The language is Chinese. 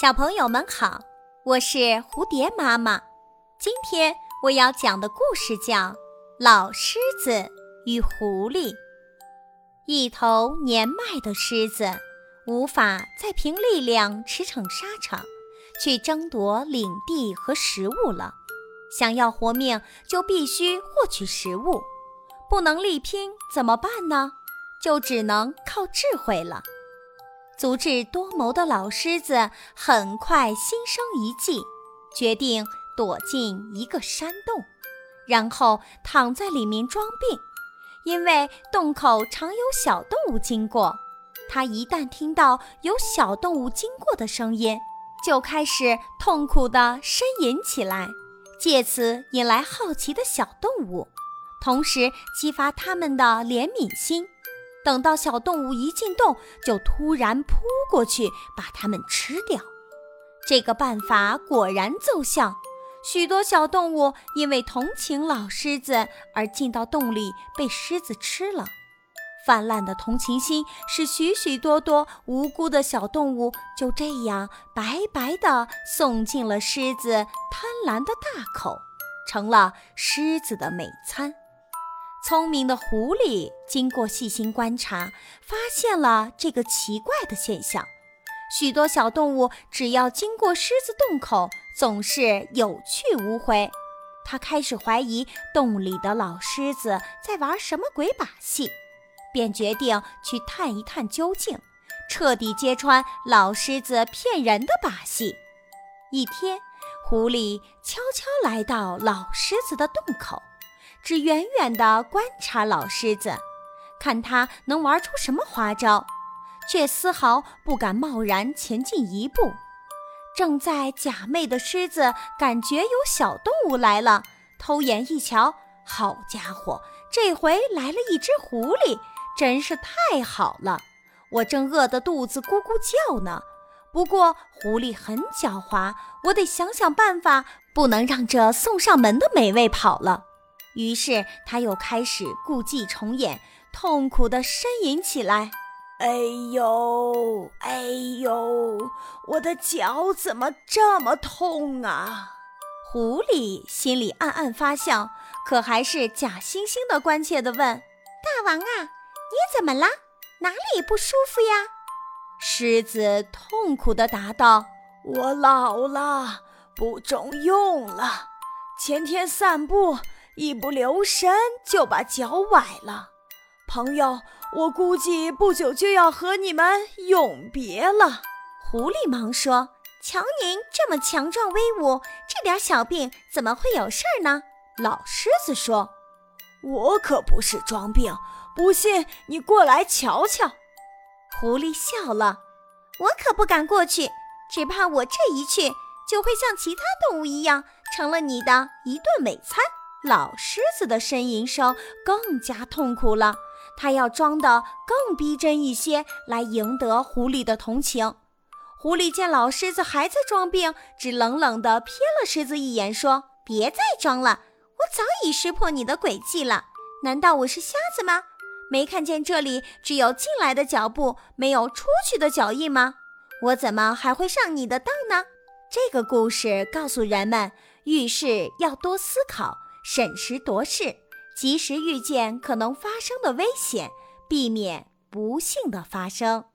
小朋友们好，我是蝴蝶妈妈。今天我要讲的故事叫《老狮子与狐狸》。一头年迈的狮子无法再凭力量驰骋沙场，去争夺领地和食物了。想要活命，就必须获取食物。不能力拼怎么办呢？就只能靠智慧了。足智多谋的老狮子很快心生一计，决定躲进一个山洞，然后躺在里面装病。因为洞口常有小动物经过，它一旦听到有小动物经过的声音，就开始痛苦地呻吟起来，借此引来好奇的小动物，同时激发它们的怜悯心。等到小动物一进洞，就突然扑过去把它们吃掉。这个办法果然奏效，许多小动物因为同情老狮子而进到洞里被狮子吃了。泛滥的同情心使许许多多无辜的小动物就这样白白地送进了狮子贪婪的大口，成了狮子的美餐。聪明的狐狸经过细心观察，发现了这个奇怪的现象：许多小动物只要经过狮子洞口，总是有去无回。他开始怀疑洞里的老狮子在玩什么鬼把戏，便决定去探一探究竟，彻底揭穿老狮子骗人的把戏。一天，狐狸悄悄来到老狮子的洞口。只远远地观察老狮子，看他能玩出什么花招，却丝毫不敢贸然前进一步。正在假寐的狮子感觉有小动物来了，偷眼一瞧，好家伙，这回来了一只狐狸，真是太好了！我正饿得肚子咕咕叫呢。不过狐狸很狡猾，我得想想办法，不能让这送上门的美味跑了。于是他又开始故伎重演，痛苦地呻吟起来：“哎呦，哎呦，我的脚怎么这么痛啊？”狐狸心里暗暗发笑，可还是假惺惺地关切地问：“大王啊，你怎么了？哪里不舒服呀？”狮子痛苦地答道：“我老了，不中用了。前天散步。”一不留神就把脚崴了，朋友，我估计不久就要和你们永别了。狐狸忙说：“瞧您这么强壮威武，这点小病怎么会有事儿呢？”老狮子说：“我可不是装病，不信你过来瞧瞧。”狐狸笑了：“我可不敢过去，只怕我这一去，就会像其他动物一样，成了你的一顿美餐。”老狮子的呻吟声更加痛苦了，他要装得更逼真一些，来赢得狐狸的同情。狐狸见老狮子还在装病，只冷冷地瞥了狮子一眼，说：“别再装了，我早已识破你的诡计了。难道我是瞎子吗？没看见这里只有进来的脚步，没有出去的脚印吗？我怎么还会上你的当呢？”这个故事告诉人们，遇事要多思考。审时度势，及时预见可能发生的危险，避免不幸的发生。